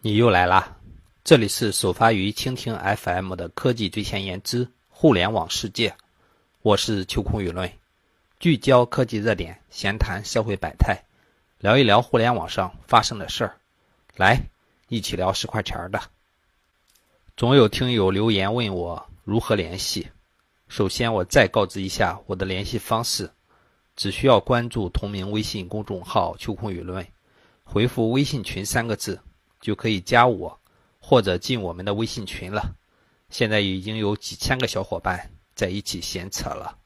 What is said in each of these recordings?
你又来啦！这里是首发于蜻蜓 FM 的科技最前沿之互联网世界，我是秋空舆论，聚焦科技热点，闲谈社会百态，聊一聊互联网上发生的事儿，来一起聊十块钱的。总有听友留言问我如何联系，首先我再告知一下我的联系方式，只需要关注同名微信公众号“秋空舆论”，回复“微信群”三个字。就可以加我，或者进我们的微信群了。现在已经有几千个小伙伴在一起闲扯了。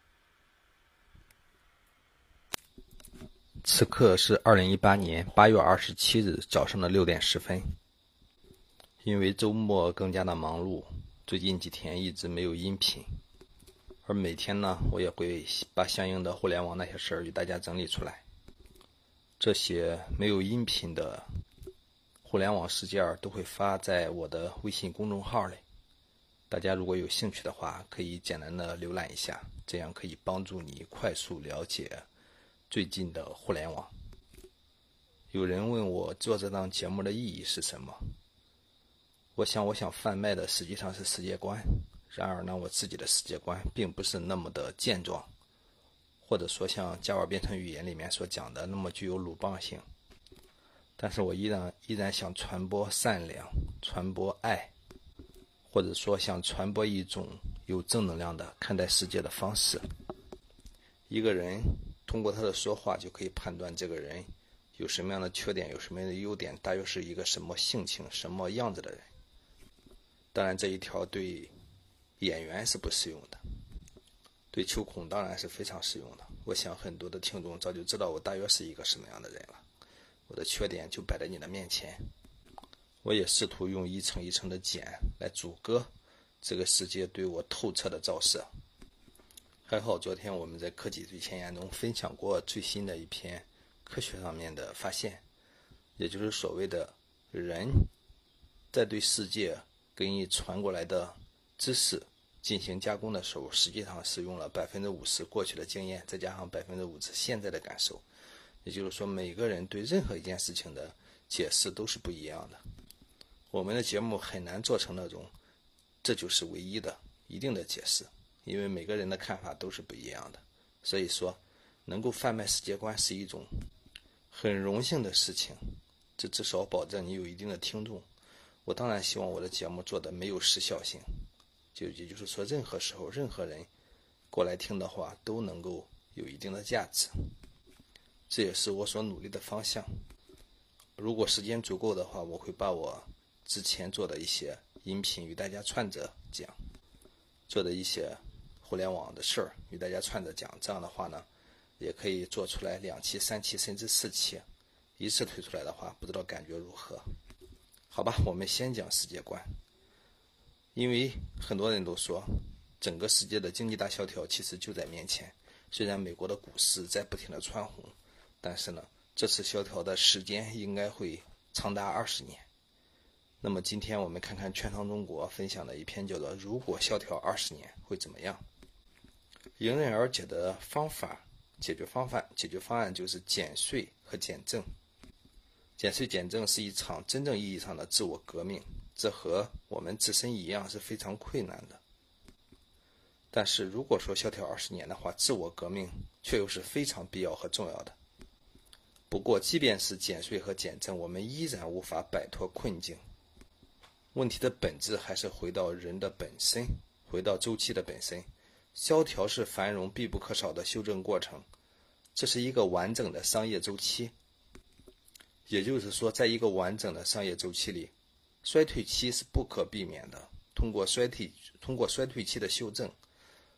此刻是二零一八年八月二十七日早上的六点十分。因为周末更加的忙碌，最近几天一直没有音频，而每天呢，我也会把相应的互联网那些事儿与大家整理出来。这些没有音频的。互联网事件都会发在我的微信公众号里，大家如果有兴趣的话，可以简单的浏览一下，这样可以帮助你快速了解最近的互联网。有人问我做这档节目的意义是什么？我想，我想贩卖的实际上是世界观。然而呢，我自己的世界观并不是那么的健壮，或者说像加瓦编程语言里面所讲的那么具有鲁棒性。但是我依然依然想传播善良，传播爱，或者说想传播一种有正能量的看待世界的方式。一个人通过他的说话就可以判断这个人有什么样的缺点，有什么样的优点，大约是一个什么性情、什么样子的人。当然，这一条对演员是不适用的，对秋孔当然是非常适用的。我想很多的听众早就知道我大约是一个什么样的人了。我的缺点就摆在你的面前，我也试图用一层一层的茧来阻隔这个世界对我透彻的照射。还好，昨天我们在科技最前沿中分享过最新的一篇科学上面的发现，也就是所谓的人在对世界给你传过来的知识进行加工的时候，实际上是用了百分之五十过去的经验，再加上百分之五十现在的感受。也就是说，每个人对任何一件事情的解释都是不一样的。我们的节目很难做成那种这就是唯一的、一定的解释，因为每个人的看法都是不一样的。所以说，能够贩卖世界观是一种很荣幸的事情，这至少保证你有一定的听众。我当然希望我的节目做的没有时效性，就也就是说，任何时候、任何人过来听的话，都能够有一定的价值。这也是我所努力的方向。如果时间足够的话，我会把我之前做的一些音频与大家串着讲，做的一些互联网的事儿与大家串着讲。这样的话呢，也可以做出来两期、三期，甚至四期，一次推出来的话，不知道感觉如何？好吧，我们先讲世界观，因为很多人都说，整个世界的经济大萧条其实就在面前。虽然美国的股市在不停的蹿红。但是呢，这次萧条的时间应该会长达二十年。那么今天我们看看券商中国分享的一篇叫做《如果萧条二十年会怎么样》。迎刃而解的方法，解决方法，解决方案就是减税和减政。减税减政是一场真正意义上的自我革命，这和我们自身一样是非常困难的。但是如果说萧条二十年的话，自我革命却又是非常必要和重要的。不过，即便是减税和减政，我们依然无法摆脱困境。问题的本质还是回到人的本身，回到周期的本身。萧条是繁荣必不可少的修正过程，这是一个完整的商业周期。也就是说，在一个完整的商业周期里，衰退期是不可避免的。通过衰退，通过衰退期的修正，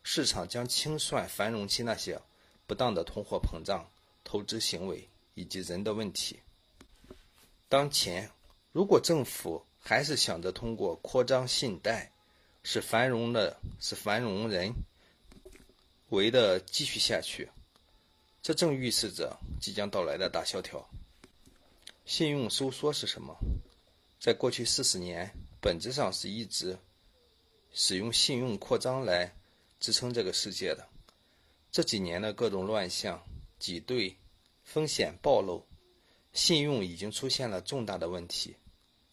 市场将清算繁荣期那些不当的通货膨胀、投资行为。以及人的问题。当前，如果政府还是想着通过扩张信贷，使繁荣的使繁荣人为的继续下去，这正预示着即将到来的大萧条。信用收缩是什么？在过去四十年，本质上是一直使用信用扩张来支撑这个世界的。这几年的各种乱象、挤兑。风险暴露，信用已经出现了重大的问题。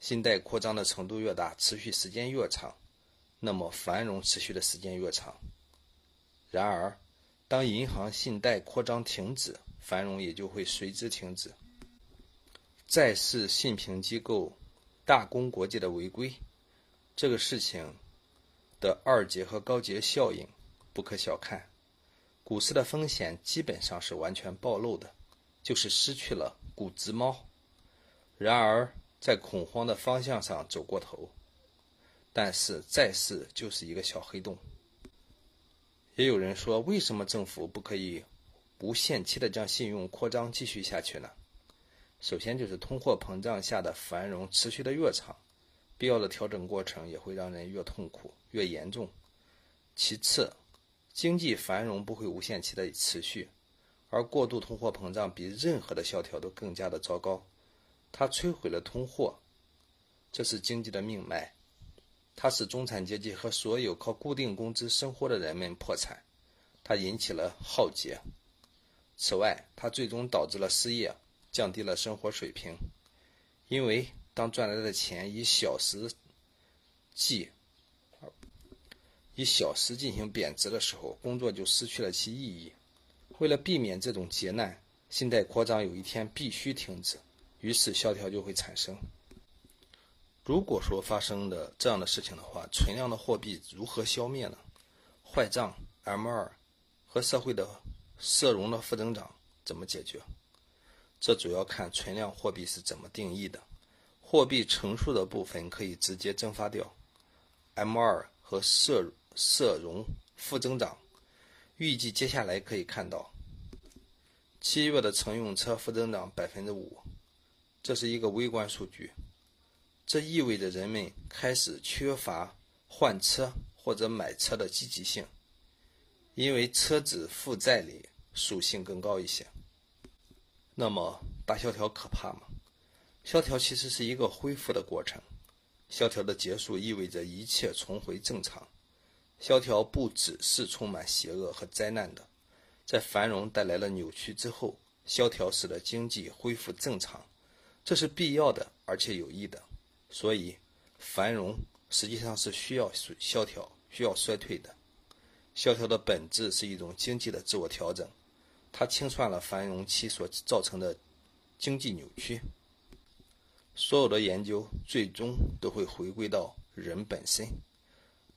信贷扩张的程度越大，持续时间越长，那么繁荣持续的时间越长。然而，当银行信贷扩张停止，繁荣也就会随之停止。再是信评机构大公国际的违规，这个事情的二阶和高阶效应不可小看。股市的风险基本上是完全暴露的，就是失去了股子猫。然而，在恐慌的方向上走过头，但是债市就是一个小黑洞。也有人说，为什么政府不可以无限期的将信用扩张继续下去呢？首先就是通货膨胀下的繁荣持续的越长，必要的调整过程也会让人越痛苦越严重。其次，经济繁荣不会无限期的持续，而过度通货膨胀比任何的萧条都更加的糟糕。它摧毁了通货，这是经济的命脉。它使中产阶级和所有靠固定工资生活的人们破产，它引起了浩劫。此外，它最终导致了失业，降低了生活水平。因为当赚来的钱以小时计，以小时进行贬值的时候，工作就失去了其意义。为了避免这种劫难，信贷扩张有一天必须停止，于是萧条就会产生。如果说发生的这样的事情的话，存量的货币如何消灭呢？坏账 M2 和社会的社融的负增长怎么解决？这主要看存量货币是怎么定义的。货币乘数的部分可以直接蒸发掉，M2 和社社融负增长。预计接下来可以看到，七月的乘用车负增长百分之五，这是一个微观数据。这意味着人们开始缺乏换车或者买车的积极性，因为车子负债里属性更高一些。那么大萧条可怕吗？萧条其实是一个恢复的过程，萧条的结束意味着一切重回正常。萧条不只是充满邪恶和灾难的，在繁荣带来了扭曲之后，萧条使得经济恢复正常，这是必要的而且有益的。所以，繁荣实际上是需要萧条、需要衰退的。萧条的本质是一种经济的自我调整，它清算了繁荣期所造成的经济扭曲。所有的研究最终都会回归到人本身。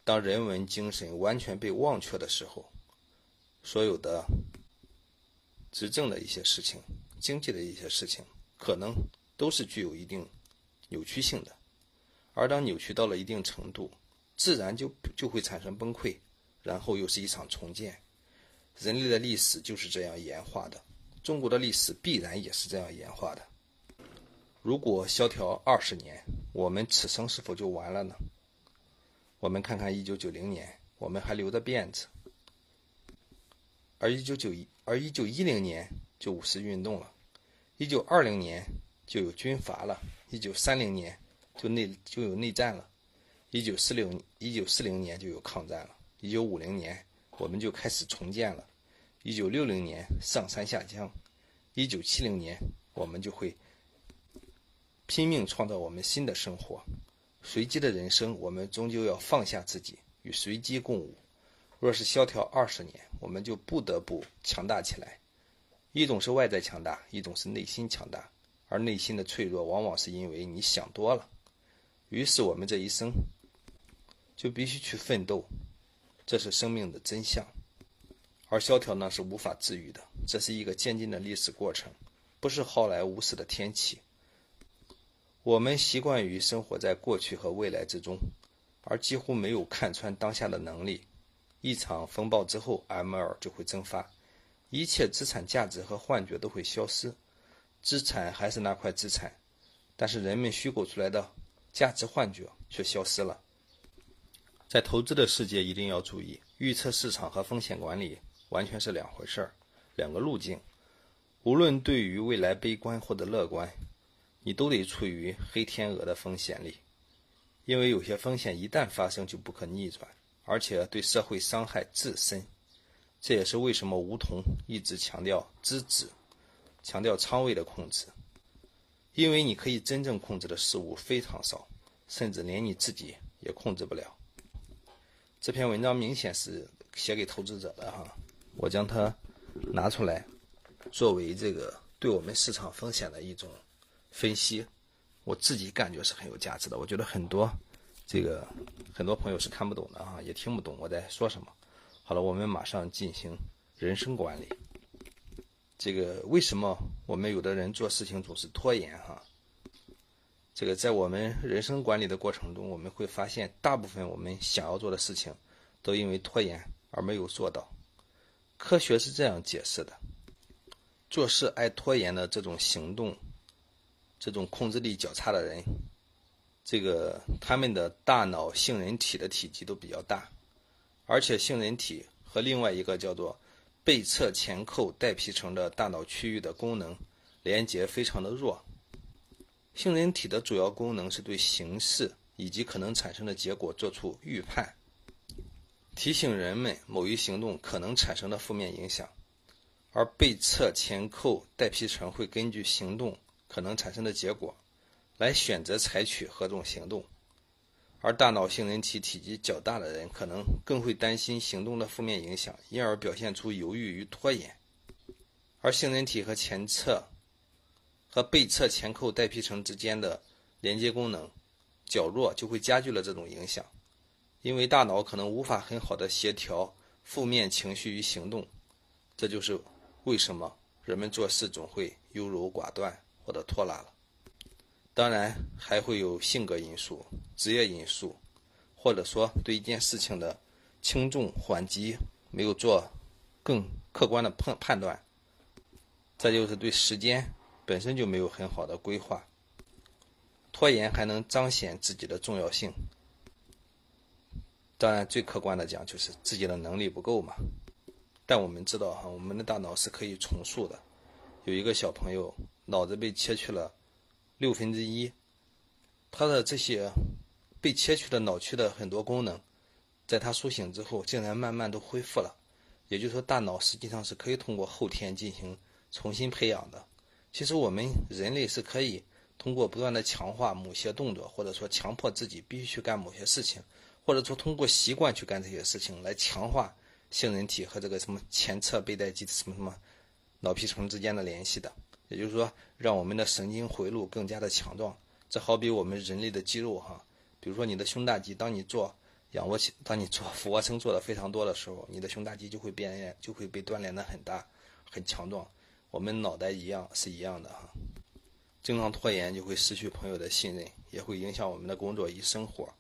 当人文精神完全被忘却的时候，所有的执政的一些事情、经济的一些事情，可能都是具有一定扭曲性的。而当扭曲到了一定程度，自然就就会产生崩溃，然后又是一场重建。人类的历史就是这样演化的，中国的历史必然也是这样演化的。如果萧条二十年，我们此生是否就完了呢？我们看看一九九零年，我们还留着辫子，而一九九一而一九一零年就五四运动了，一九二零年就有军阀了，一九三零年。就内就有内战了，一九四六一九四零年就有抗战了，一九五零年我们就开始重建了，一九六零年上山下乡，一九七零年我们就会拼命创造我们新的生活。随机的人生，我们终究要放下自己，与随机共舞。若是萧条二十年，我们就不得不强大起来。一种是外在强大，一种是内心强大，而内心的脆弱，往往是因为你想多了。于是我们这一生就必须去奋斗，这是生命的真相。而萧条呢是无法治愈的，这是一个渐进的历史过程，不是好莱坞式的天气。我们习惯于生活在过去和未来之中，而几乎没有看穿当下的能力。一场风暴之后，M2 就会蒸发，一切资产价值和幻觉都会消失，资产还是那块资产，但是人们虚构出来的。价值幻觉却消失了。在投资的世界，一定要注意，预测市场和风险管理完全是两回事儿，两个路径。无论对于未来悲观或者乐观，你都得处于黑天鹅的风险里，因为有些风险一旦发生就不可逆转，而且对社会伤害至深。这也是为什么梧桐一直强调资质，强调仓位的控制。因为你可以真正控制的事物非常少，甚至连你自己也控制不了。这篇文章明显是写给投资者的哈，我将它拿出来作为这个对我们市场风险的一种分析，我自己感觉是很有价值的。我觉得很多这个很多朋友是看不懂的哈，也听不懂我在说什么。好了，我们马上进行人生管理。这个为什么我们有的人做事情总是拖延？哈，这个在我们人生管理的过程中，我们会发现，大部分我们想要做的事情，都因为拖延而没有做到。科学是这样解释的：做事爱拖延的这种行动，这种控制力较差的人，这个他们的大脑杏仁体的体积都比较大，而且杏仁体和另外一个叫做。背侧前扣带皮层的大脑区域的功能连接非常的弱。杏仁体的主要功能是对形势以及可能产生的结果做出预判，提醒人们某一行动可能产生的负面影响，而背侧前扣带皮层会根据行动可能产生的结果，来选择采取何种行动。而大脑杏仁体体积较大的人，可能更会担心行动的负面影响，因而表现出犹豫与拖延。而杏仁体和前侧和背侧前扣带皮层之间的连接功能较弱，就会加剧了这种影响。因为大脑可能无法很好的协调负面情绪与行动，这就是为什么人们做事总会优柔寡断或者拖拉了。当然，还会有性格因素、职业因素，或者说对一件事情的轻重缓急没有做更客观的判判断。再就是对时间本身就没有很好的规划，拖延还能彰显自己的重要性。当然，最客观的讲就是自己的能力不够嘛。但我们知道哈，我们的大脑是可以重塑的。有一个小朋友脑子被切去了。六分之一，他的这些被切去的脑区的很多功能，在他苏醒之后，竟然慢慢都恢复了。也就是说，大脑实际上是可以通过后天进行重新培养的。其实，我们人类是可以通过不断的强化某些动作，或者说强迫自己必须去干某些事情，或者说通过习惯去干这些事情，来强化杏仁体和这个什么前侧背带肌什么什么脑皮层之间的联系的。也就是说，让我们的神经回路更加的强壮。这好比我们人类的肌肉哈，比如说你的胸大肌，当你做仰卧起，当你做俯卧撑做的非常多的时候，你的胸大肌就会变，就会被锻炼的很大，很强壮。我们脑袋一样是一样的哈。经常拖延就会失去朋友的信任，也会影响我们的工作与生活。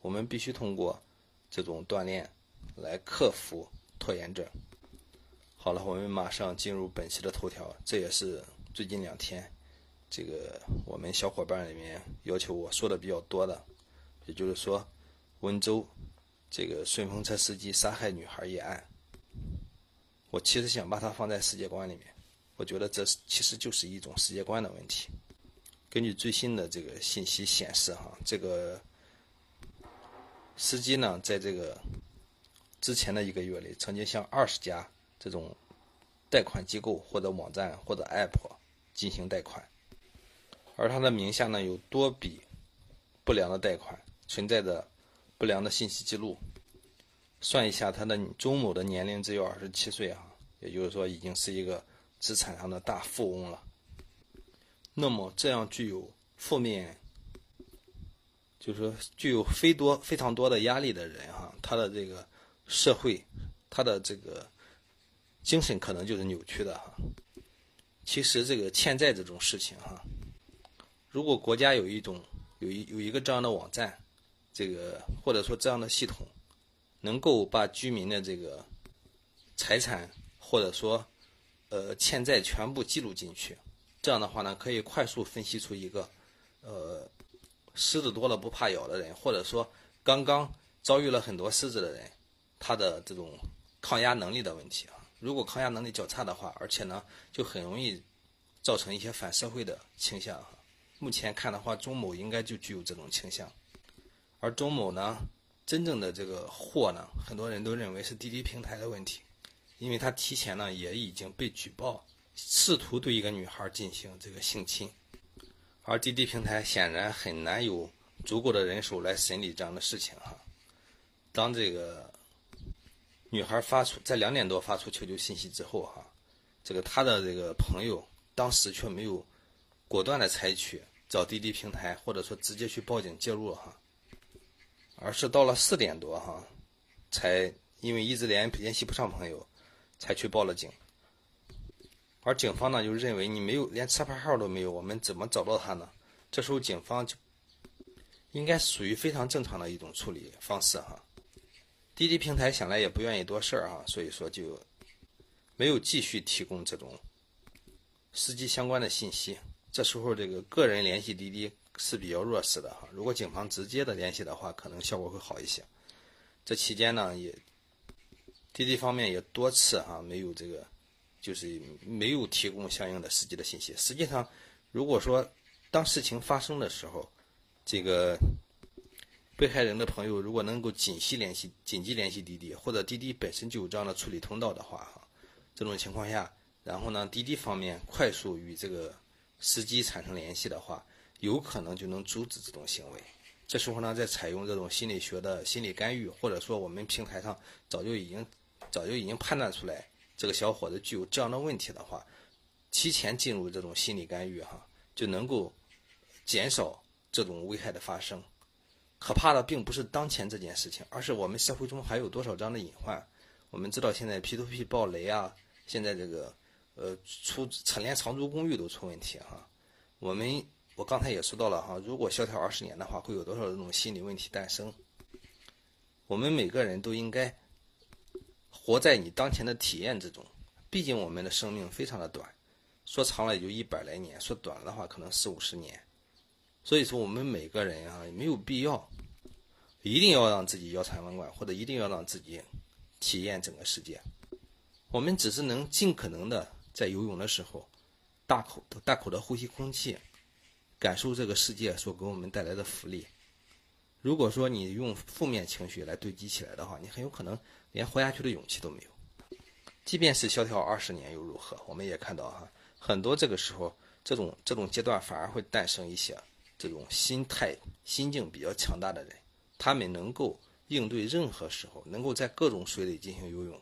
我们必须通过这种锻炼来克服拖延症。好了，我们马上进入本期的头条，这也是。最近两天，这个我们小伙伴里面要求我说的比较多的，也就是说，温州这个顺风车司机杀害女孩一案，我其实想把它放在世界观里面，我觉得这其实就是一种世界观的问题。根据最新的这个信息显示，哈，这个司机呢，在这个之前的一个月里，曾经向二十家这种贷款机构或者网站或者 App。进行贷款，而他的名下呢有多笔不良的贷款，存在着不良的信息记录。算一下，他的周某的年龄只有二十七岁啊，也就是说已经是一个资产上的大富翁了。那么，这样具有负面，就是说具有非多非常多的压力的人哈，他的这个社会，他的这个精神可能就是扭曲的哈。其实这个欠债这种事情哈，如果国家有一种有一有一个这样的网站，这个或者说这样的系统，能够把居民的这个财产或者说呃欠债全部记录进去，这样的话呢，可以快速分析出一个呃狮子多了不怕咬的人，或者说刚刚遭遇了很多狮子的人，他的这种抗压能力的问题。如果抗压能力较差的话，而且呢，就很容易造成一些反社会的倾向。目前看的话，钟某应该就具有这种倾向。而钟某呢，真正的这个祸呢，很多人都认为是滴滴平台的问题，因为他提前呢也已经被举报，试图对一个女孩进行这个性侵，而滴滴平台显然很难有足够的人手来审理这样的事情哈。当这个女孩发出在两点多发出求救信息之后哈，这个她的这个朋友当时却没有果断的采取找滴滴平台或者说直接去报警介入哈，而是到了四点多哈，才因为一直联联系不上朋友，才去报了警。而警方呢，就认为你没有连车牌号都没有，我们怎么找到他呢？这时候警方就应该属于非常正常的一种处理方式哈。滴滴平台想来也不愿意多事儿哈，所以说就没有继续提供这种司机相关的信息。这时候这个个人联系滴滴是比较弱势的哈，如果警方直接的联系的话，可能效果会好一些。这期间呢，也滴滴方面也多次哈没有这个。就是没有提供相应的司机的信息。实际上，如果说当事情发生的时候，这个被害人的朋友如果能够紧急联系、紧急联系滴滴，或者滴滴本身就有这样的处理通道的话，哈，这种情况下，然后呢，滴滴方面快速与这个司机产生联系的话，有可能就能阻止这种行为。这时候呢，再采用这种心理学的心理干预，或者说我们平台上早就已经早就已经判断出来。这个小伙子具有这样的问题的话，提前进入这种心理干预，哈，就能够减少这种危害的发生。可怕的并不是当前这件事情，而是我们社会中还有多少这样的隐患。我们知道现在 P2P 暴雷啊，现在这个呃出连长租公寓都出问题哈。我们我刚才也说到了哈，如果萧条二十年的话，会有多少这种心理问题诞生？我们每个人都应该。活在你当前的体验之中，毕竟我们的生命非常的短，说长了也就一百来年，说短了的话可能四五十年。所以说，我们每个人啊，没有必要一定要让自己腰缠万贯，或者一定要让自己体验整个世界。我们只是能尽可能的在游泳的时候，大口大口的呼吸空气，感受这个世界所给我们带来的福利。如果说你用负面情绪来堆积起来的话，你很有可能连活下去的勇气都没有。即便是萧条二十年又如何？我们也看到哈，很多这个时候这种这种阶段反而会诞生一些这种心态心境比较强大的人，他们能够应对任何时候，能够在各种水里进行游泳。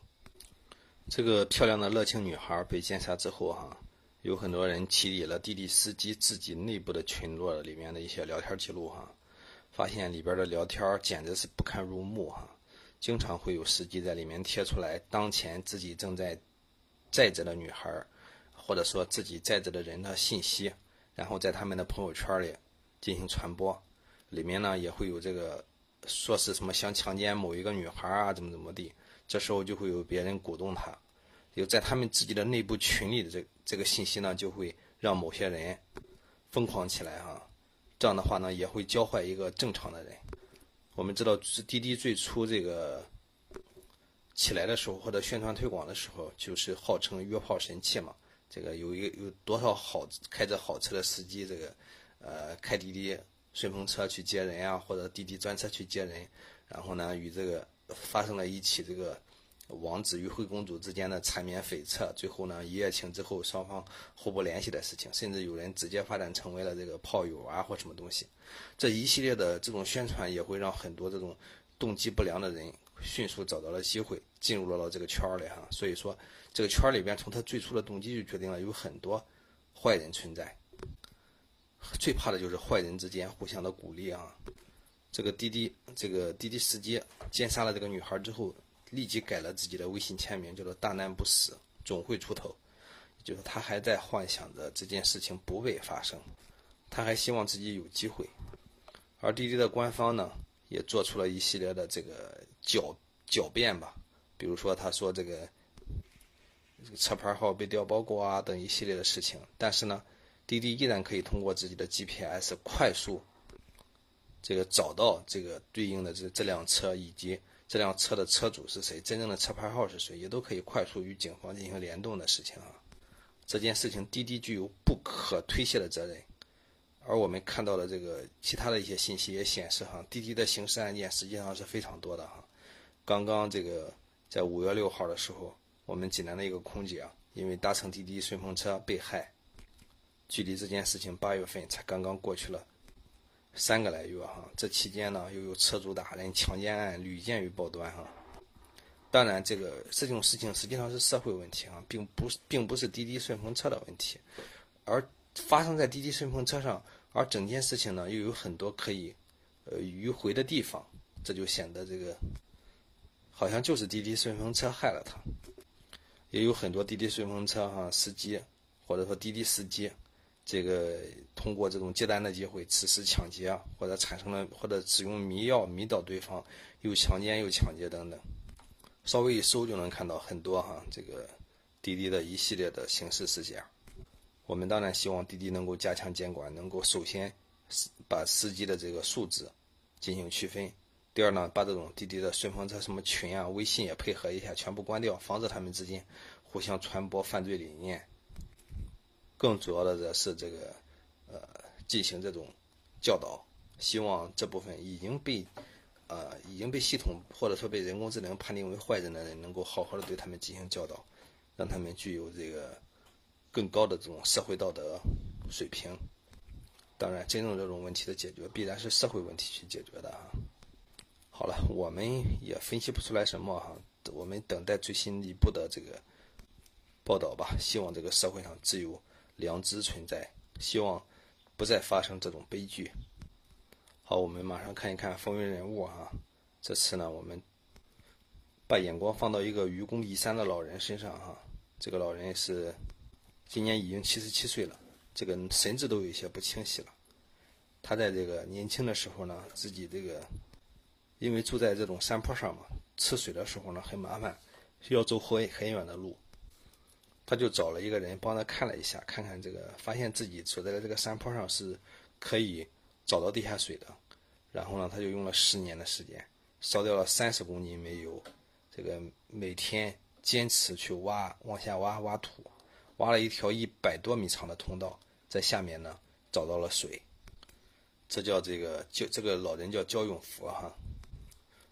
这个漂亮的乐清女孩被奸杀之后哈，有很多人提理了滴滴司机自己内部的群落里面的一些聊天记录哈。发现里边的聊天简直是不堪入目哈，经常会有司机在里面贴出来当前自己正在载着的女孩，或者说自己载着的人的信息，然后在他们的朋友圈里进行传播。里面呢也会有这个说是什么想强奸某一个女孩啊，怎么怎么地。这时候就会有别人鼓动他，有在他们自己的内部群里的这这个信息呢，就会让某些人疯狂起来哈。这样的话呢，也会教坏一个正常的人。我们知道，滴滴最初这个起来的时候，或者宣传推广的时候，就是号称约炮神器嘛。这个有一有多少好开着好车的司机，这个呃开滴滴顺风车去接人啊，或者滴滴专车去接人，然后呢与这个发生了一起这个。王子与灰公主之间的缠绵悱恻，最后呢一夜情之后双方互不联系的事情，甚至有人直接发展成为了这个炮友啊或什么东西，这一系列的这种宣传也会让很多这种动机不良的人迅速找到了机会进入到了这个圈儿里哈。所以说这个圈儿里边从他最初的动机就决定了有很多坏人存在，最怕的就是坏人之间互相的鼓励啊。这个滴滴这个滴滴司机奸杀了这个女孩之后。立即改了自己的微信签名，叫做“大难不死，总会出头”，就是他还在幻想着这件事情不会发生，他还希望自己有机会。而滴滴的官方呢，也做出了一系列的这个狡狡辩吧，比如说他说这个车牌号被调包过啊等一系列的事情，但是呢，滴滴依然可以通过自己的 GPS 快速这个找到这个对应的这这辆车以及。这辆车的车主是谁？真正的车牌号是谁？也都可以快速与警方进行联动的事情啊！这件事情滴滴具有不可推卸的责任。而我们看到的这个其他的一些信息也显示，哈，滴滴的刑事案件实际上是非常多的哈。刚刚这个在五月六号的时候，我们济南的一个空姐啊，因为搭乘滴滴顺风车被害，距离这件事情八月份才刚刚过去了三个来月哈，这期间呢又有车主打人、强奸案屡见于报端哈。当然，这个这种事情实际上是社会问题啊，并不是并不是滴滴顺风车的问题，而发生在滴滴顺风车上，而整件事情呢又有很多可以呃迂回的地方，这就显得这个好像就是滴滴顺风车害了他。也有很多滴滴顺风车哈司机，或者说滴滴司机，这个通过这种接单的机会，此时抢劫，或者产生了或者使用迷药迷倒对方，又强奸又抢劫等等，稍微一搜就能看到很多哈这个滴滴的一系列的刑事事件。我们当然希望滴滴能够加强监管，能够首先把司机的这个素质进行区分。第二呢，把这种滴滴的顺风车什么群啊、微信也配合一下，全部关掉，防止他们之间互相传播犯罪理念。更主要的则是这个，呃，进行这种教导。希望这部分已经被，呃，已经被系统或者说被人工智能判定为坏人的人，能够好好的对他们进行教导，让他们具有这个更高的这种社会道德水平。当然，真正这种问题的解决，必然是社会问题去解决的啊。好了，我们也分析不出来什么哈，我们等待最新一步的这个报道吧。希望这个社会上只有良知存在，希望不再发生这种悲剧。好，我们马上看一看风云人物哈。这次呢，我们把眼光放到一个愚公移山的老人身上哈。这个老人是今年已经七十七岁了，这个神志都有些不清晰了。他在这个年轻的时候呢，自己这个。因为住在这种山坡上嘛，吃水的时候呢很麻烦，需要走很很远的路。他就找了一个人帮他看了一下，看看这个，发现自己所在的这个山坡上是可以找到地下水的。然后呢，他就用了十年的时间，烧掉了三十公斤煤油，这个每天坚持去挖，往下挖挖土，挖了一条一百多米长的通道，在下面呢找到了水。这叫这个叫这个老人叫焦永福哈。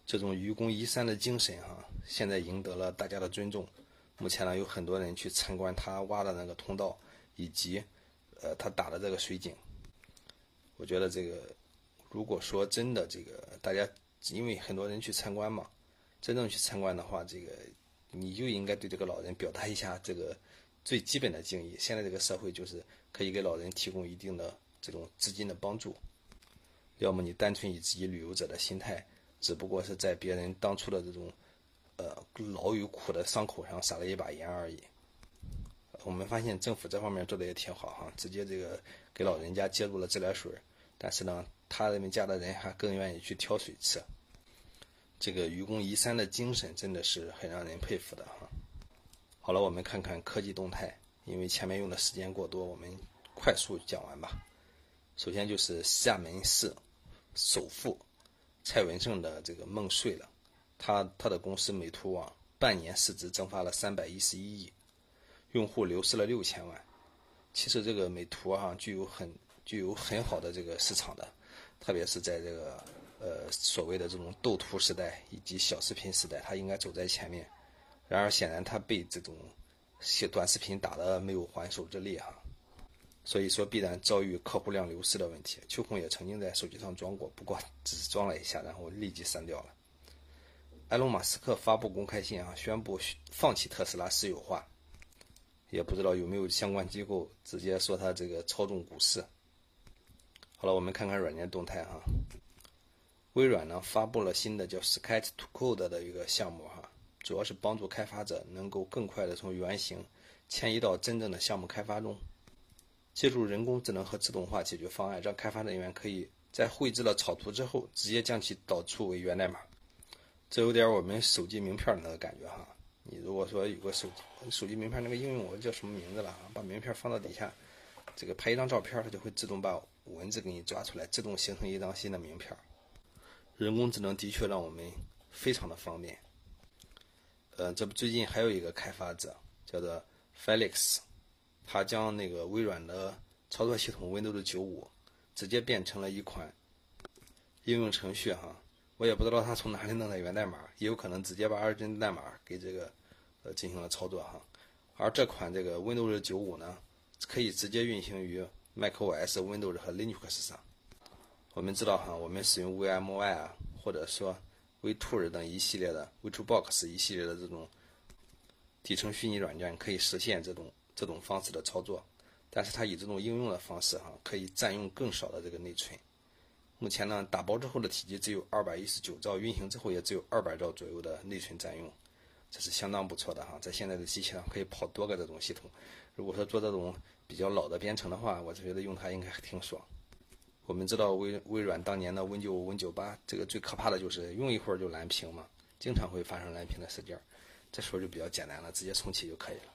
这种愚公移山的精神哈，现在赢得了大家的尊重。目前呢，有很多人去参观他挖的那个通道，以及，呃，他打的这个水井。我觉得这个，如果说真的这个大家，因为很多人去参观嘛，真正去参观的话，这个你就应该对这个老人表达一下这个最基本的敬意。现在这个社会就是可以给老人提供一定的这种资金的帮助，要么你单纯以自己旅游者的心态。只不过是在别人当初的这种，呃，老与苦的伤口上撒了一把盐而已。我们发现政府这方面做的也挺好哈，直接这个给老人家接入了自来水，但是呢，他们家的人还更愿意去挑水吃。这个愚公移山的精神真的是很让人佩服的哈。好了，我们看看科技动态，因为前面用的时间过多，我们快速讲完吧。首先就是厦门市首富。蔡文胜的这个梦碎了，他他的公司美图网半年市值蒸发了三百一十一亿，用户流失了六千万。其实这个美图啊，具有很具有很好的这个市场的，特别是在这个呃所谓的这种斗图时代以及小视频时代，它应该走在前面。然而显然它被这种些短视频打得没有还手之力哈。所以说必然遭遇客户量流失的问题。秋空也曾经在手机上装过，不过只是装了一下，然后立即删掉了。埃隆·马斯克发布公开信啊，宣布放弃特斯拉私有化，也不知道有没有相关机构直接说他这个操纵股市。好了，我们看看软件动态哈。微软呢发布了新的叫 Sketch to Code 的一个项目哈，主要是帮助开发者能够更快的从原型迁移到真正的项目开发中。借助人工智能和自动化解决方案，让开发人员可以在绘制了草图之后，直接将其导出为源代码。这有点我们手机名片的那个感觉哈。你如果说有个手机手机名片那个应用，我叫什么名字了？把名片放到底下，这个拍一张照片，它就会自动把文字给你抓出来，自动形成一张新的名片。人工智能的确让我们非常的方便。呃，这不最近还有一个开发者叫做 Felix。他将那个微软的操作系统 Windows 95直接变成了一款应用程序哈，我也不知道他从哪里弄的源代码，也有可能直接把二进代码给这个呃进行了操作哈。而这款这个 Windows 95呢，可以直接运行于 macOS、Windows 和 Linux 上。我们知道哈，我们使用 VMware 啊，或者说 vTools 等一系列的 VirtualBox 一系列的这种底层虚拟软件，可以实现这种这种方式的操作。但是它以这种应用的方式哈，可以占用更少的这个内存。目前呢，打包之后的体积只有二百一十九兆，运行之后也只有二百兆左右的内存占用，这是相当不错的哈。在现在的机器上可以跑多个这种系统。如果说做这种比较老的编程的话，我觉得用它应该挺爽。我们知道微微软当年的 Win 九、Win 九八，这个最可怕的就是用一会儿就蓝屏嘛，经常会发生蓝屏的事件。这时候就比较简单了，直接重启就可以了。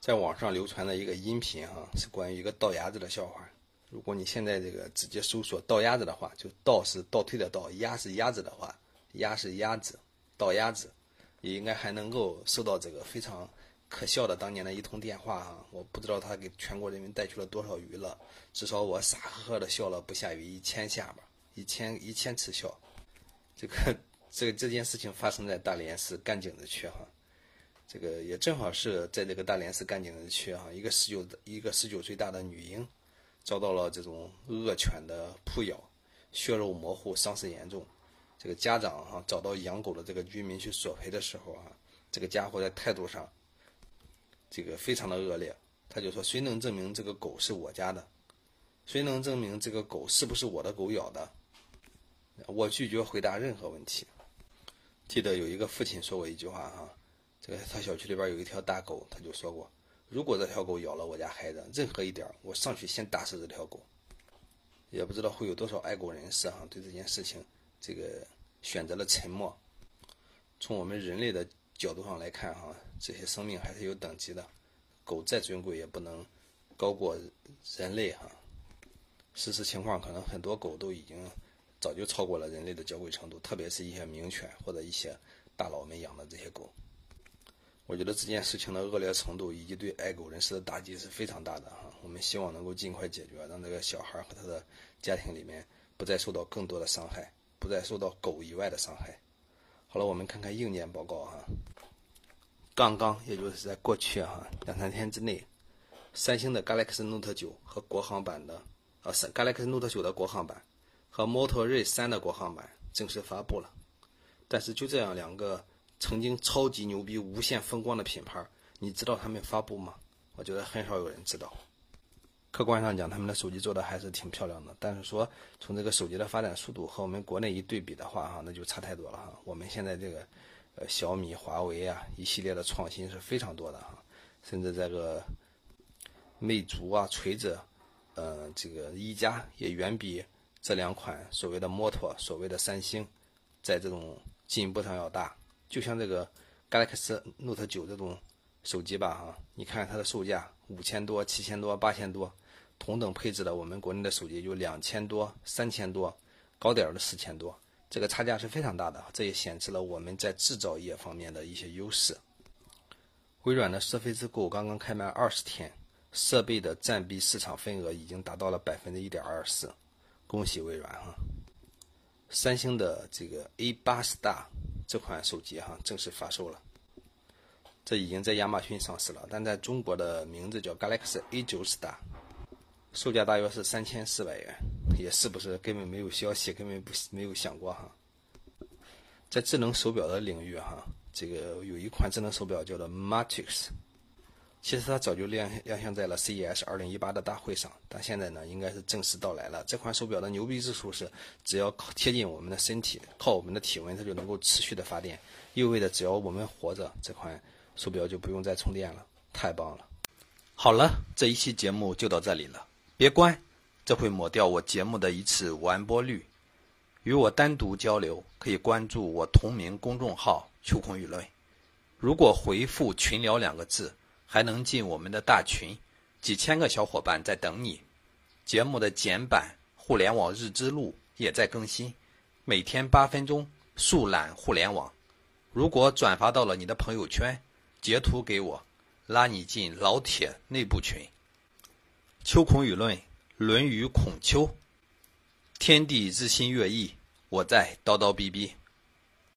在网上流传的一个音频哈，是关于一个倒牙子的笑话。如果你现在这个直接搜索倒鸭子的话，就倒是倒退的倒，鸭是鸭子的话，鸭是鸭子，倒鸭子，也应该还能够收到这个非常。可笑的当年的一通电话哈，我不知道他给全国人民带去了多少娱乐，至少我傻呵呵的笑了不下于一千下吧，一千一千次笑。这个这个这件事情发生在大连市干井子区哈，这个也正好是在这个大连市干井子区哈，一个十九一个十九岁大的女婴遭到了这种恶犬的扑咬，血肉模糊，伤势严重。这个家长哈找到养狗的这个居民去索赔的时候啊，这个家伙在态度上。这个非常的恶劣，他就说：“谁能证明这个狗是我家的？谁能证明这个狗是不是我的狗咬的？”我拒绝回答任何问题。记得有一个父亲说过一句话哈，这个他小区里边有一条大狗，他就说过：“如果这条狗咬了我家孩子，任何一点我上去先打死这条狗。”也不知道会有多少爱狗人士哈对这件事情这个选择了沉默。从我们人类的角度上来看哈。这些生命还是有等级的，狗再尊贵也不能高过人类哈。事实情况可能很多狗都已经早就超过了人类的娇贵程度，特别是一些名犬或者一些大佬们养的这些狗。我觉得这件事情的恶劣程度以及对爱狗人士的打击是非常大的哈。我们希望能够尽快解决，让这个小孩和他的家庭里面不再受到更多的伤害，不再受到狗以外的伤害。好了，我们看看硬件报告哈。刚刚，也就是在过去哈两三天之内，三星的 Galaxy Note 9和国行版的，呃，Galaxy Note 9的国行版和 Moto Z 3的国行版正式发布了。但是就这样两个曾经超级牛逼、无限风光的品牌，你知道他们发布吗？我觉得很少有人知道。客观上讲，他们的手机做的还是挺漂亮的，但是说从这个手机的发展速度和我们国内一对比的话，哈，那就差太多了哈。我们现在这个。呃，小米、华为啊，一系列的创新是非常多的哈，甚至这个魅族啊、锤子，呃，这个一加也远比这两款所谓的摩托、所谓的三星，在这种进步上要大。就像这个 Galaxy Note 9这种手机吧，哈，你看它的售价五千多、七千多、八千多，同等配置的我们国内的手机就两千多、三千多，高点的四千多。这个差价是非常大的，这也显示了我们在制造业方面的一些优势。微软的 Surface Go 刚刚开卖二十天，设备的占比市场份额已经达到了百分之一点二四，恭喜微软哈！三星的这个 A 八 Star 这款手机哈正式发售了，这已经在亚马逊上市了，但在中国的名字叫 Galaxy A 九 Star。售价大约是三千四百元，也是不是根本没有消息，根本不没有想过哈。在智能手表的领域哈，这个有一款智能手表叫做 Matrix，其实它早就亮亮相在了 CES 二零一八的大会上，但现在呢应该是正式到来了。这款手表的牛逼之处是，只要靠贴近我们的身体，靠我们的体温，它就能够持续的发电，意味着只要我们活着，这款手表就不用再充电了，太棒了。好了，这一期节目就到这里了。别关，这会抹掉我节目的一次完播率。与我单独交流，可以关注我同名公众号“秋空舆论”。如果回复“群聊”两个字，还能进我们的大群，几千个小伙伴在等你。节目的简版《互联网日之路》也在更新，每天八分钟速览互联网。如果转发到了你的朋友圈，截图给我，拉你进老铁内部群。秋孔舆论，《论语·孔丘》：天地日新月异，我在叨叨逼逼。